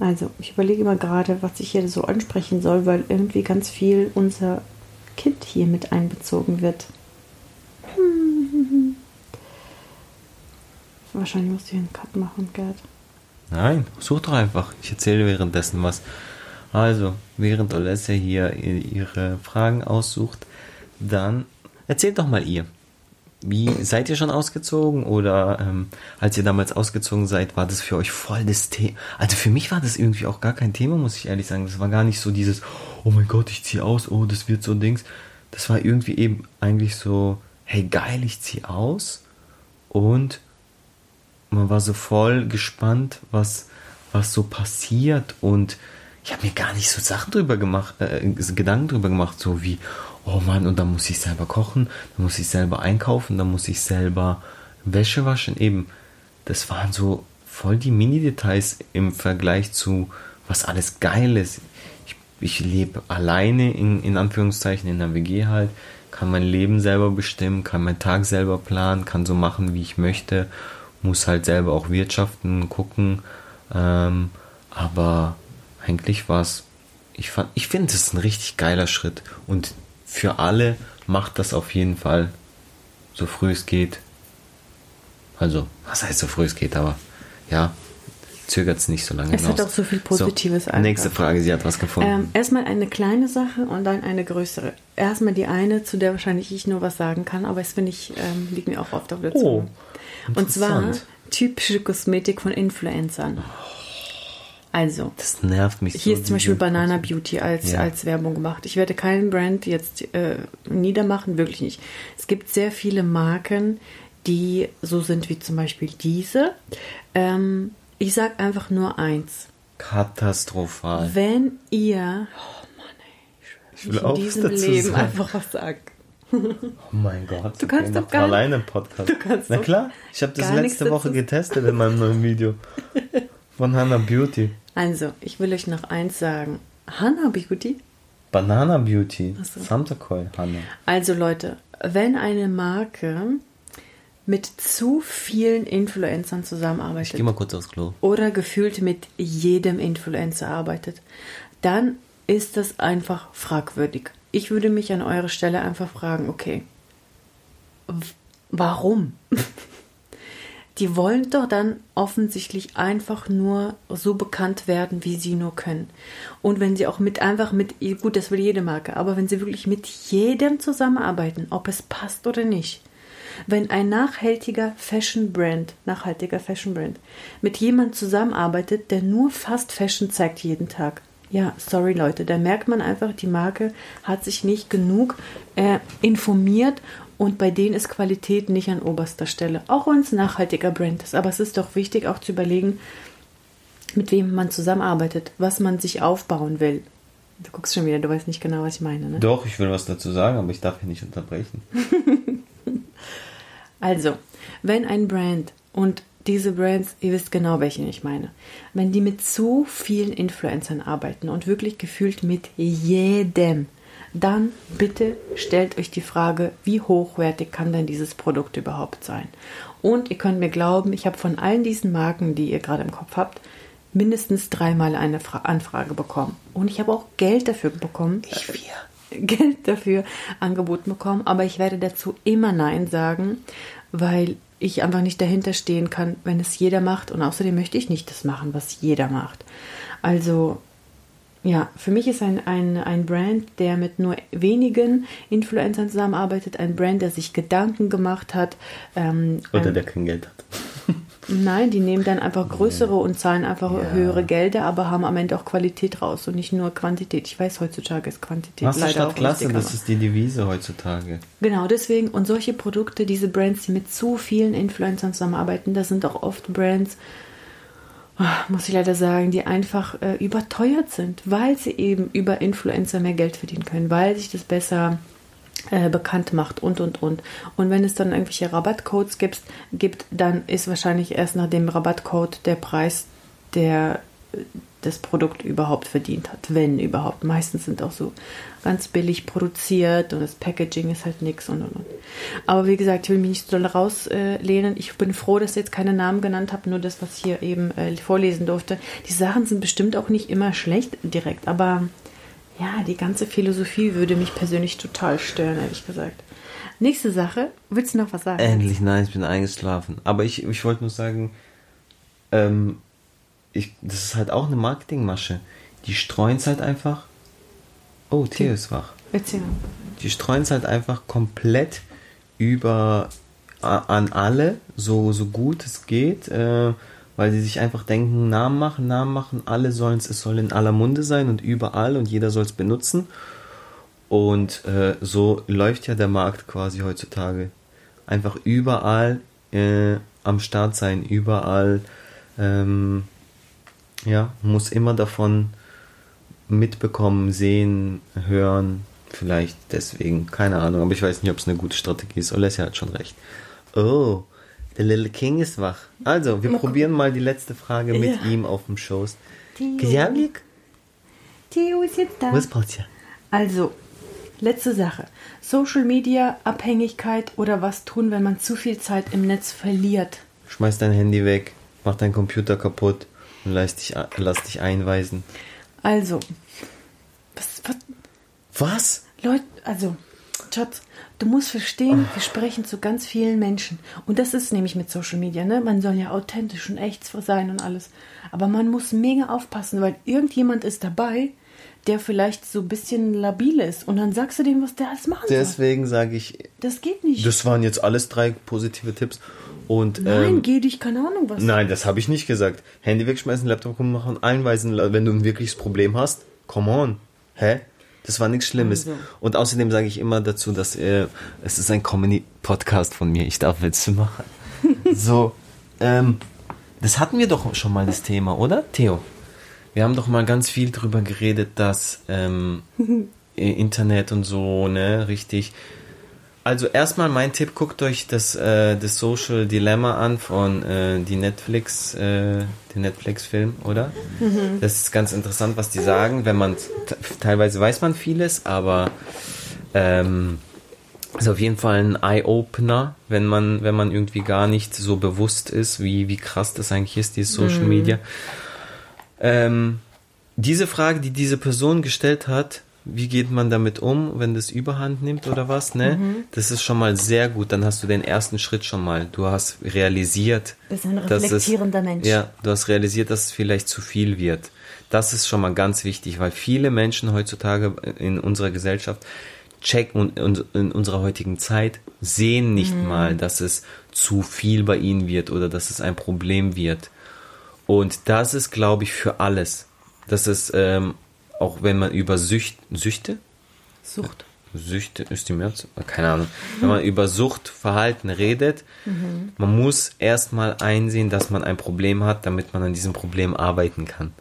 Also, ich überlege mal gerade, was ich hier so ansprechen soll, weil irgendwie ganz viel unser Kind hier mit einbezogen wird. Hm. Wahrscheinlich musst du hier einen Cut machen, Gerd. Nein, such doch einfach. Ich erzähle währenddessen was. Also, während Alessia hier ihre Fragen aussucht, dann erzählt doch mal ihr. Wie seid ihr schon ausgezogen oder ähm, als ihr damals ausgezogen seid, war das für euch voll das Thema? Also für mich war das irgendwie auch gar kein Thema, muss ich ehrlich sagen. Das war gar nicht so dieses, oh mein Gott, ich ziehe aus, oh, das wird so Dings. Das war irgendwie eben eigentlich so, hey geil, ich ziehe aus und man war so voll gespannt, was, was so passiert und ich habe mir gar nicht so Sachen drüber gemacht, äh, Gedanken drüber gemacht, so wie, oh Mann, und dann muss ich selber kochen, dann muss ich selber einkaufen, dann muss ich selber Wäsche waschen, eben. Das waren so voll die Mini-Details im Vergleich zu, was alles geil ist. Ich, ich lebe alleine, in, in Anführungszeichen, in der WG halt, kann mein Leben selber bestimmen, kann meinen Tag selber planen, kann so machen, wie ich möchte, muss halt selber auch wirtschaften, gucken, ähm, aber eigentlich war es, ich, fand- ich finde, es ist ein richtig geiler Schritt und für alle macht das auf jeden Fall so früh es geht. Also, was heißt so früh es geht, aber ja, zögert es nicht so lange Es hat auch so viel Positives so, einfach. Nächste Frage, sie hat was gefunden. Ähm, erstmal eine kleine Sache und dann eine größere. Erstmal die eine, zu der wahrscheinlich ich nur was sagen kann, aber es finde ich, ähm, liegt mir auch oft auf der Oh, Zunge. Und zwar typische Kosmetik von Influencern. Also, das nervt mich so. hier ist zum Beispiel Banana Beauty als, Ja. als Werbung gemacht. Ich werde keinen Brand jetzt äh, niedermachen, wirklich nicht. Es gibt sehr viele Marken, die so sind wie zum Beispiel diese. Ähm, ich sage einfach nur eins. Katastrophal. Wenn ihr, oh Mann, ey, ich, will will auch in diesem Leben sagen. einfach was sagen. Oh mein Gott. Du kannst doch gar- alleine einen Podcast. Du kannst Na klar, ich habe das letzte Woche getestet in meinem neuen Video. Von Hannah Beauty. Also, ich will euch noch eins sagen. Hannah Beauty? Banana Beauty. So. Samtakoi, Hannah. Also Leute, wenn eine Marke mit zu vielen Influencern Ich zusammenarbeitet geh mal kurz aufs Klo. oder gefühlt mit jedem Influencer arbeitet, dann ist das einfach fragwürdig. Ich würde mich an eurer Stelle einfach fragen, okay, warum? Die wollen doch dann offensichtlich einfach nur so bekannt werden, wie sie nur können. Und wenn sie auch mit einfach mit, gut, das will jede Marke, aber wenn sie wirklich mit jedem zusammenarbeiten, ob es passt oder nicht, wenn ein nachhaltiger Fashion Brand, nachhaltiger Fashion Brand, mit jemand zusammenarbeitet, der nur Fast Fashion zeigt jeden Tag. Ja, sorry Leute, da merkt man einfach, die Marke hat sich nicht genug äh, informiert und bei denen ist Qualität nicht an oberster Stelle. Auch wenn es nachhaltiger Brand ist. Aber es ist doch wichtig auch zu überlegen, mit wem man zusammenarbeitet, was man sich aufbauen will. Du guckst schon wieder, du weißt nicht genau, was ich meine. Ne? Doch, ich will was dazu sagen, aber ich darf hier nicht unterbrechen. Also, wenn ein Brand und diese Brands, ihr wisst genau, welche ich meine, wenn die mit so vielen Influencern arbeiten und wirklich gefühlt mit jedem, dann bitte stellt euch die Frage, wie hochwertig kann denn dieses Produkt überhaupt sein? Und ihr könnt mir glauben, ich habe von allen diesen Marken, die ihr gerade im Kopf habt, mindestens dreimal eine Fra Anfrage bekommen. Und ich habe auch Geld dafür bekommen. Ich wir. Geld dafür angeboten bekommen, aber ich werde dazu immer Nein sagen, weil ich einfach nicht dahinter stehen kann, wenn es jeder macht und außerdem möchte ich nicht das machen, was jeder macht. Also ja, für mich ist ein, ein, ein Brand, der mit nur wenigen Influencern zusammenarbeitet, ein Brand, der sich Gedanken gemacht hat. Ähm, Oder der kein Geld hat. Nein, die nehmen dann einfach größere und zahlen einfach Ja. höhere Gelder, aber haben am Ende auch Qualität raus und nicht nur Quantität. Ich weiß, heutzutage ist Quantität Masse leider statt auch Klasse, wichtig, das ist die Devise heutzutage. Genau, deswegen, und solche Produkte, diese Brands, die mit zu vielen Influencern zusammenarbeiten, das sind auch oft Brands, ah, muss ich leider sagen, die einfach äh, überteuert sind, weil sie eben über Influencer mehr Geld verdienen können, weil sich das besser äh, bekannt macht und und und. Und wenn es dann irgendwelche Rabattcodes gibt, gibt, dann ist wahrscheinlich erst nach dem Rabattcode der Preis, der äh, das Produkt überhaupt verdient hat, wenn überhaupt. Meistens sind auch so ganz billig produziert und das Packaging ist halt nix und und und. Aber wie gesagt, ich will mich nicht so doll rauslehnen. Ich bin froh, dass ihr jetzt keine Namen genannt habt, nur das, was ich hier eben äh, vorlesen durfte. Die Sachen sind bestimmt auch nicht immer schlecht direkt, aber ja, die ganze Philosophie würde mich persönlich total stören, ehrlich gesagt. Nächste Sache, willst du noch was sagen? Endlich, nein, ich bin eingeschlafen. Aber ich, ich wollte nur sagen, ähm, ich, das ist halt auch eine Marketingmasche. Die streuen es halt einfach. Oh, Theo ist wach. Erzähl. Die streuen es halt einfach komplett über an alle, so, so gut es geht, äh, weil sie sich einfach denken, Namen machen, Namen machen, alle sollen es, es soll in aller Munde sein und überall und jeder soll es benutzen. Und äh, so läuft ja der Markt quasi heutzutage. Einfach überall äh, am Start sein, überall, ähm, ja, muss immer davon mitbekommen, sehen, hören, vielleicht deswegen, keine Ahnung, aber ich weiß nicht, ob es eine gute Strategie ist. Alessia hat schon recht. Oh, der Little King ist wach. Also, wir Mal probieren mal die letzte Frage mit Ja. ihm auf dem Schoß. Theo. Gejavlik? Theo ist jetzt da. Was braucht's ja? Also, letzte Sache. Social Media, Abhängigkeit oder was tun, wenn man zu viel Zeit im Netz verliert? Schmeiß dein Handy weg, mach deinen Computer kaputt und lass dich, lass dich einweisen. Also, was, was, Was? Leute, also, Schatz, du musst verstehen, wir sprechen zu ganz vielen Menschen. Und das ist nämlich mit Social Media, ne? Man soll ja authentisch und echt sein und alles. Aber man muss mega aufpassen, weil irgendjemand ist dabei, der vielleicht so ein bisschen labil ist. Und dann sagst du dem, was der alles machen soll. Deswegen sage ich, Das geht nicht. das waren jetzt alles drei positive Tipps. Und, Nein, ähm, geh dich, keine Ahnung was. Nein, das habe ich nicht gesagt. Handy wegschmeißen, Laptop machen, einweisen, wenn du ein wirkliches Problem hast. Come on. Hä? Das war nichts Schlimmes. Also. Und außerdem sage ich immer dazu, dass äh, es ist ein Comedy-Podcast von mir. Ich darf Witze machen. so, ähm, das hatten wir doch schon mal das Thema, oder, Theo? Wir haben doch mal ganz viel drüber geredet, dass ähm, Internet und so, ne, richtig Also erstmal mein Tipp, guckt euch das, äh, das Social Dilemma an von äh, die Netflix, äh, den Netflix-Film, oder? Mhm. Das ist ganz interessant, was die sagen. Wenn man teilweise weiß man vieles, aber ähm, ist auf jeden Fall ein Eye-Opener, wenn man, wenn man irgendwie gar nicht so bewusst ist, wie, wie krass das eigentlich ist, dieses Social mhm. Media. Ähm, diese Frage, die diese Person gestellt hat, wie geht man damit um, wenn das Überhand nimmt oder was, ne? Mhm. Das ist schon mal sehr gut. Dann hast du den ersten Schritt schon mal. Du hast realisiert, das ist ein reflektierender es, Mensch. Ja, du hast realisiert, dass es vielleicht zu viel wird. Das ist schon mal ganz wichtig, weil viele Menschen heutzutage in unserer Gesellschaft checken und in unserer heutigen Zeit sehen nicht mhm. mal, dass es zu viel bei ihnen wird oder dass es ein Problem wird. Und das ist, glaube ich, für alles. Das ist, ähm, auch wenn man über Sücht, Süchte? Sucht. Süchte ist die Mehrzahl, keine Ahnung. Wenn man über Suchtverhalten redet, mhm. man muss erstmal einsehen, dass man ein Problem hat, damit man an diesem Problem arbeiten kann.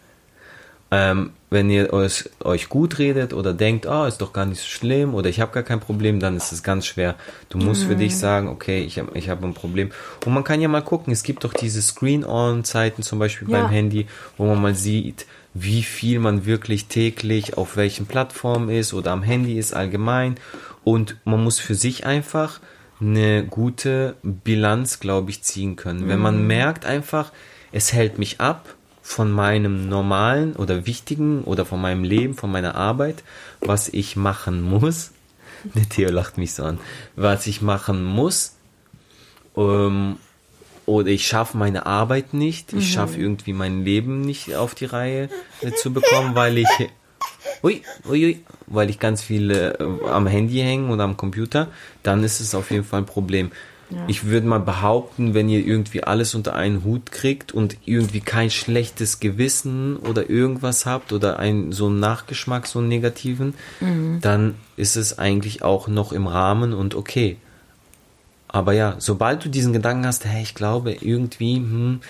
Ähm, wenn ihr euch, euch gut redet oder denkt, oh, ist doch gar nicht so schlimm oder ich habe gar kein Problem, dann ist es ganz schwer. Du musst mhm. für dich sagen, okay, ich habe ich hab ein Problem. Und man kann ja mal gucken, es gibt doch diese Screen-On-Zeiten zum Beispiel ja. beim Handy, wo man mal sieht, wie viel man wirklich täglich auf welchen Plattformen ist oder am Handy ist allgemein. Und man muss für sich einfach eine gute Bilanz, glaube ich, ziehen können. Mhm. Wenn man mhm. merkt einfach, es hält mich ab, von meinem normalen oder wichtigen oder von meinem Leben, von meiner Arbeit, was ich machen muss. Der Theo lacht mich so an. Was ich machen muss. Ähm, oder ich schaffe meine Arbeit nicht. Ich mhm. schaffe irgendwie mein Leben nicht auf die Reihe äh, zu bekommen, weil ich ui, ui, ui, weil ich ganz viel äh, am Handy hänge oder am Computer, dann ist es auf jeden Fall ein Problem. Ja. Ich würde mal behaupten, wenn ihr irgendwie alles unter einen Hut kriegt und irgendwie kein schlechtes Gewissen oder irgendwas habt oder einen so einen Nachgeschmack, so einen negativen, mhm. dann ist es eigentlich auch noch im Rahmen und okay. Aber ja, sobald du diesen Gedanken hast, hey, ich glaube irgendwie, hm,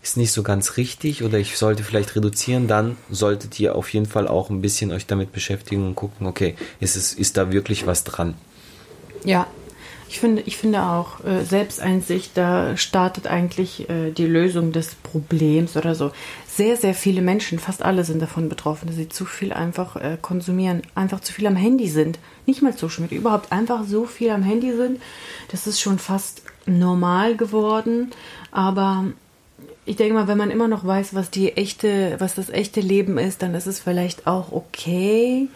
ist nicht so ganz richtig oder ich sollte vielleicht reduzieren, dann solltet ihr auf jeden Fall auch ein bisschen euch damit beschäftigen und gucken, okay, ist es, ist da wirklich was dran? Ja, ich finde, ich finde auch, äh, Selbsteinsicht, da startet eigentlich äh, die Lösung des Problems oder so. Sehr, sehr viele Menschen, fast alle sind davon betroffen, dass sie zu viel einfach äh, konsumieren, einfach zu viel am Handy sind. Nicht mal Social Media, überhaupt einfach so viel am Handy sind. Das ist schon fast normal geworden. Aber ich denke mal, wenn man immer noch weiß, was die echte, was das echte Leben ist, dann ist es vielleicht auch okay.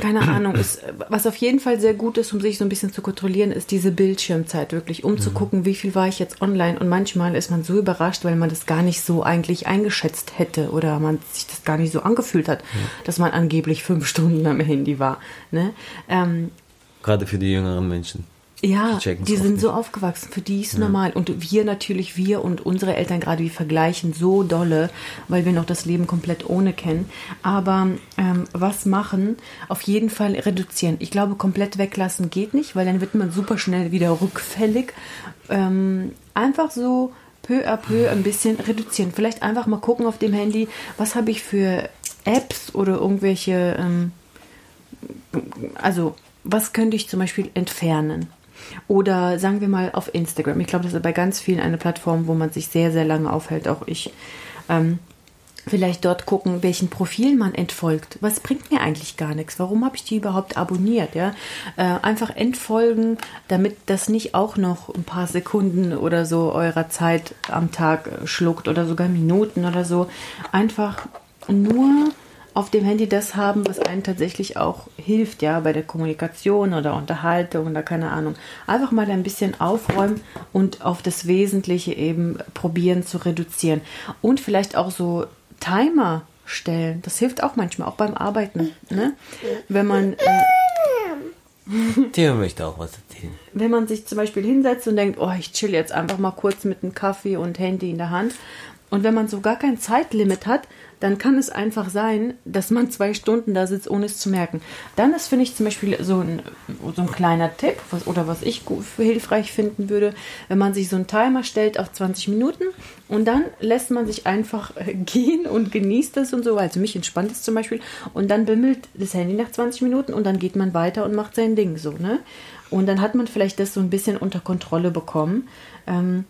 Keine Ahnung. Ist, was auf jeden Fall sehr gut ist, um sich so ein bisschen zu kontrollieren, ist diese Bildschirmzeit wirklich, um mhm. zu gucken, wie viel war ich jetzt online. Und manchmal ist man so überrascht, weil man das gar nicht so eigentlich eingeschätzt hätte oder man sich das gar nicht so angefühlt hat, mhm. dass man angeblich fünf Stunden am Handy war. Ne? Ähm, Gerade für die jüngeren Menschen. Ja, die, die sind so aufgewachsen, für die ist ja. normal. Und wir natürlich, wir und unsere Eltern gerade, wir vergleichen so dolle, weil wir noch das Leben komplett ohne kennen. Aber ähm, was machen? Auf jeden Fall reduzieren. Ich glaube, komplett weglassen geht nicht, weil dann wird man super schnell wieder rückfällig. Ähm, einfach so peu à peu ein bisschen reduzieren. Vielleicht einfach mal gucken auf dem Handy, was habe ich für Apps oder irgendwelche, ähm, also was könnte ich zum Beispiel entfernen? Oder sagen wir mal auf Instagram. Ich glaube, das ist bei ganz vielen eine Plattform, wo man sich sehr, sehr lange aufhält, auch ich. Ähm, vielleicht dort gucken, welchen Profil man entfolgt. Was bringt mir eigentlich gar nichts? Warum habe ich die überhaupt abonniert? Ja? Äh, einfach entfolgen, damit das nicht auch noch ein paar Sekunden oder so eurer Zeit am Tag schluckt oder sogar Minuten oder so. Einfach nur auf dem Handy das haben, was einen tatsächlich auch hilft, ja, bei der Kommunikation oder Unterhaltung oder keine Ahnung. Einfach mal ein bisschen aufräumen und auf das Wesentliche eben probieren zu reduzieren. Und vielleicht auch so Timer stellen. Das hilft auch manchmal, auch beim Arbeiten. Ne? Wenn man. Äh, Theo möchte auch was erzählen. Wenn man sich zum Beispiel hinsetzt und denkt, oh, ich chill jetzt einfach mal kurz mit einem Kaffee und Handy in der Hand Und wenn man so gar kein Zeitlimit hat, dann kann es einfach sein, dass man zwei Stunden da sitzt, ohne es zu merken. Dann ist, finde ich, zum Beispiel so ein, so ein kleiner Tipp was, oder was ich für hilfreich finden würde, wenn man sich so einen Timer stellt auf 20 Minuten und dann lässt man sich einfach gehen und genießt das und so. Also mich entspannt es zum Beispiel. Und dann bimmelt das Handy nach 20 Minuten und dann geht man weiter und macht sein Ding so, ne? Und dann hat man vielleicht das so ein bisschen unter Kontrolle bekommen. Ähm,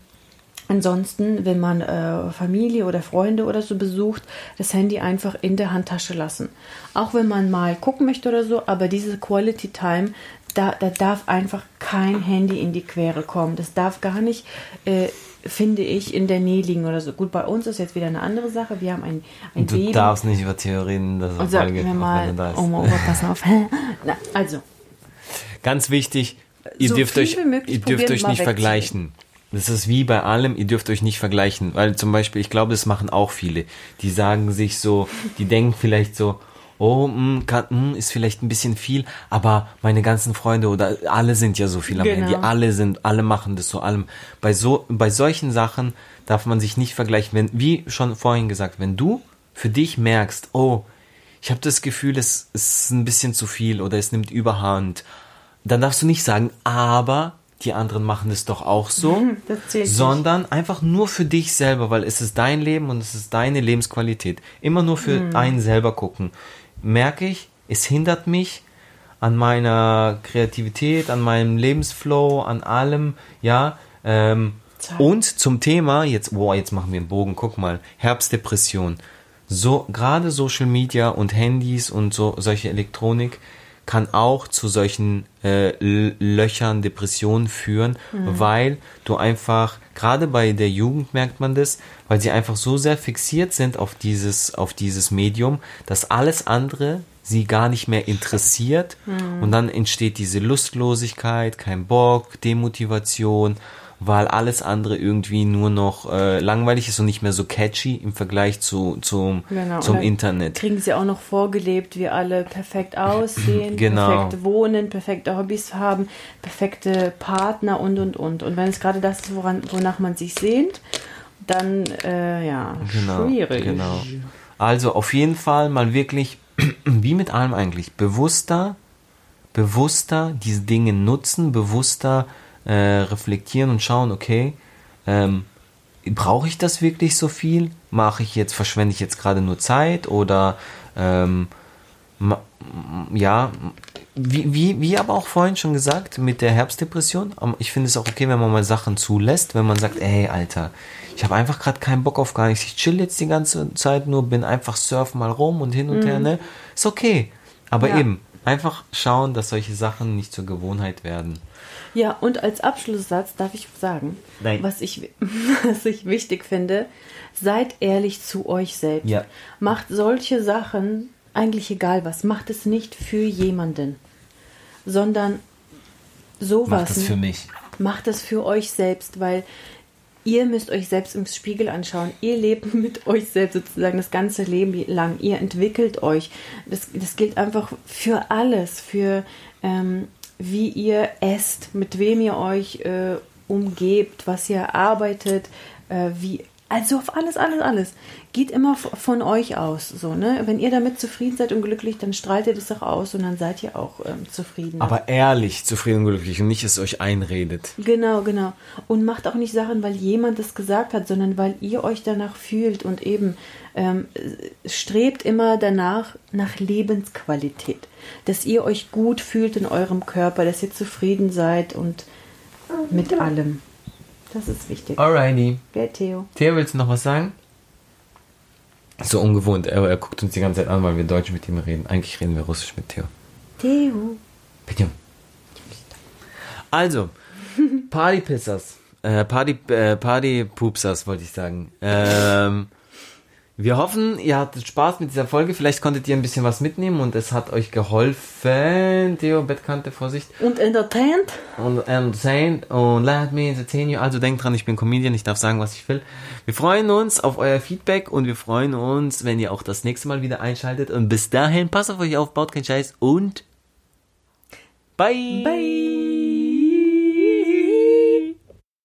Ansonsten, wenn man äh, Familie oder Freunde oder so besucht, das Handy einfach in der Handtasche lassen. Auch wenn man mal gucken möchte oder so, aber diese Quality Time, da, da darf einfach kein Handy in die Quere kommen. Das darf gar nicht, äh, finde ich, in der Nähe liegen oder so. Gut, bei uns ist jetzt wieder eine andere Sache. Wir haben ein, ein du Baby. darfst nicht über Theorien, das ist Folge, mir mal, da ist. Oh, oh, pass auf. Na, also. Ganz wichtig, ihr so dürft euch, ihr dürft euch nicht vergleichen. Das ist wie bei allem, ihr dürft euch nicht vergleichen, weil zum Beispiel, ich glaube, das machen auch viele. Die sagen sich so, die denken vielleicht so, oh, mh, mm, kann, mh, mm, ist vielleicht ein bisschen viel, aber meine ganzen Freunde oder alle sind ja so viel am genau. Handy, alle sind, alle machen das so, allem. Bei so, bei solchen Sachen darf man sich nicht vergleichen. Wenn, wie schon vorhin gesagt, wenn du für dich merkst, oh, ich habe das Gefühl, es, es ist ein bisschen zu viel oder es nimmt Überhand, dann darfst du nicht sagen, aber die anderen machen es doch auch so, sondern nicht. einfach nur für dich selber, weil es ist dein Leben und es ist deine Lebensqualität. Immer nur für mhm. einen selber gucken. Merke ich, es hindert mich an meiner Kreativität, an meinem Lebensflow, an allem, ja. Ähm, und zum Thema, jetzt, boah, jetzt machen wir einen Bogen, guck mal, Herbstdepression. So, gerade Social Media und Handys und so, solche Elektronik kann auch zu solchen äh, Löchern, Depressionen führen, mhm. weil du einfach, gerade bei der Jugend merkt man das, weil sie einfach so sehr fixiert sind auf dieses, auf dieses Medium, dass alles andere sie gar nicht mehr interessiert mhm. und dann entsteht diese Lustlosigkeit, kein Bock, Demotivation weil alles andere irgendwie nur noch äh, langweilig ist und nicht mehr so catchy im Vergleich zu, zum, genau. zum Internet. Kriegen sie auch noch vorgelebt, wie alle perfekt aussehen, genau. perfekt wohnen, perfekte Hobbys haben, perfekte Partner und und und. Und wenn es gerade das ist, woran, wonach man sich sehnt, dann äh, ja, genau, schwierig. Genau. Also auf jeden Fall mal wirklich, wie mit allem eigentlich, bewusster, bewusster diese Dinge nutzen, bewusster äh, reflektieren und schauen, okay, ähm, brauche ich das wirklich so viel? Mache ich jetzt, verschwende ich jetzt gerade nur Zeit oder ähm, ja, wie, wie, wie aber auch vorhin schon gesagt, mit der Herbstdepression, ich finde es auch okay, wenn man mal Sachen zulässt, wenn man sagt, ey, Alter, ich habe einfach gerade keinen Bock auf gar nichts, ich chill jetzt die ganze Zeit nur, bin einfach surf mal rum und hin und mhm. her, ne? Ist okay. Aber ja. eben, einfach schauen, dass solche Sachen nicht zur Gewohnheit werden. Ja, und als Abschlusssatz darf ich sagen, was ich, was ich wichtig finde, seid ehrlich zu euch selbst. Ja. Macht solche Sachen, eigentlich egal was, macht es nicht für jemanden, sondern sowas. Macht es für mich. Macht es für euch selbst, weil ihr müsst euch selbst im Spiegel anschauen. Ihr lebt mit euch selbst sozusagen das ganze Leben lang. Ihr entwickelt euch. Das, das gilt einfach für alles, für ähm, wie ihr esst, mit wem ihr euch äh, umgebt, was ihr arbeitet, äh, wie also auf alles, alles, alles. Geht immer von euch aus. So, ne? Wenn ihr damit zufrieden seid und glücklich, dann strahlt ihr das doch aus und dann seid ihr auch ähm, zufrieden. Aber ehrlich zufrieden und glücklich und nicht es euch einredet. Genau, genau. Und macht auch nicht Sachen, weil jemand das gesagt hat, sondern weil ihr euch danach fühlt und eben ähm, strebt immer danach nach Lebensqualität. Dass ihr euch gut fühlt in eurem Körper, dass ihr zufrieden seid und mit allem. Das ist wichtig. Alrighty. Wer Theo? Theo, willst du noch was sagen? So ungewohnt. Er, er guckt uns die ganze Zeit an, weil wir Deutsch mit ihm reden. Eigentlich reden wir Russisch mit Theo. Theo. Bitte. Also, Partypissers. Äh, Party, äh, Partypupsers wollte ich sagen. Ähm, wir hoffen, ihr hattet Spaß mit dieser Folge. Vielleicht konntet ihr ein bisschen was mitnehmen und es hat euch geholfen. Theo, Bettkante, Vorsicht. Und entertained. Und entertained. Und let me entertain you. Also denkt dran, ich bin Comedian, ich darf sagen, was ich will. Wir freuen uns auf euer Feedback und wir freuen uns, wenn ihr auch das nächste Mal wieder einschaltet. Und bis dahin, passt auf euch auf, baut keinen Scheiß und bye. Bye.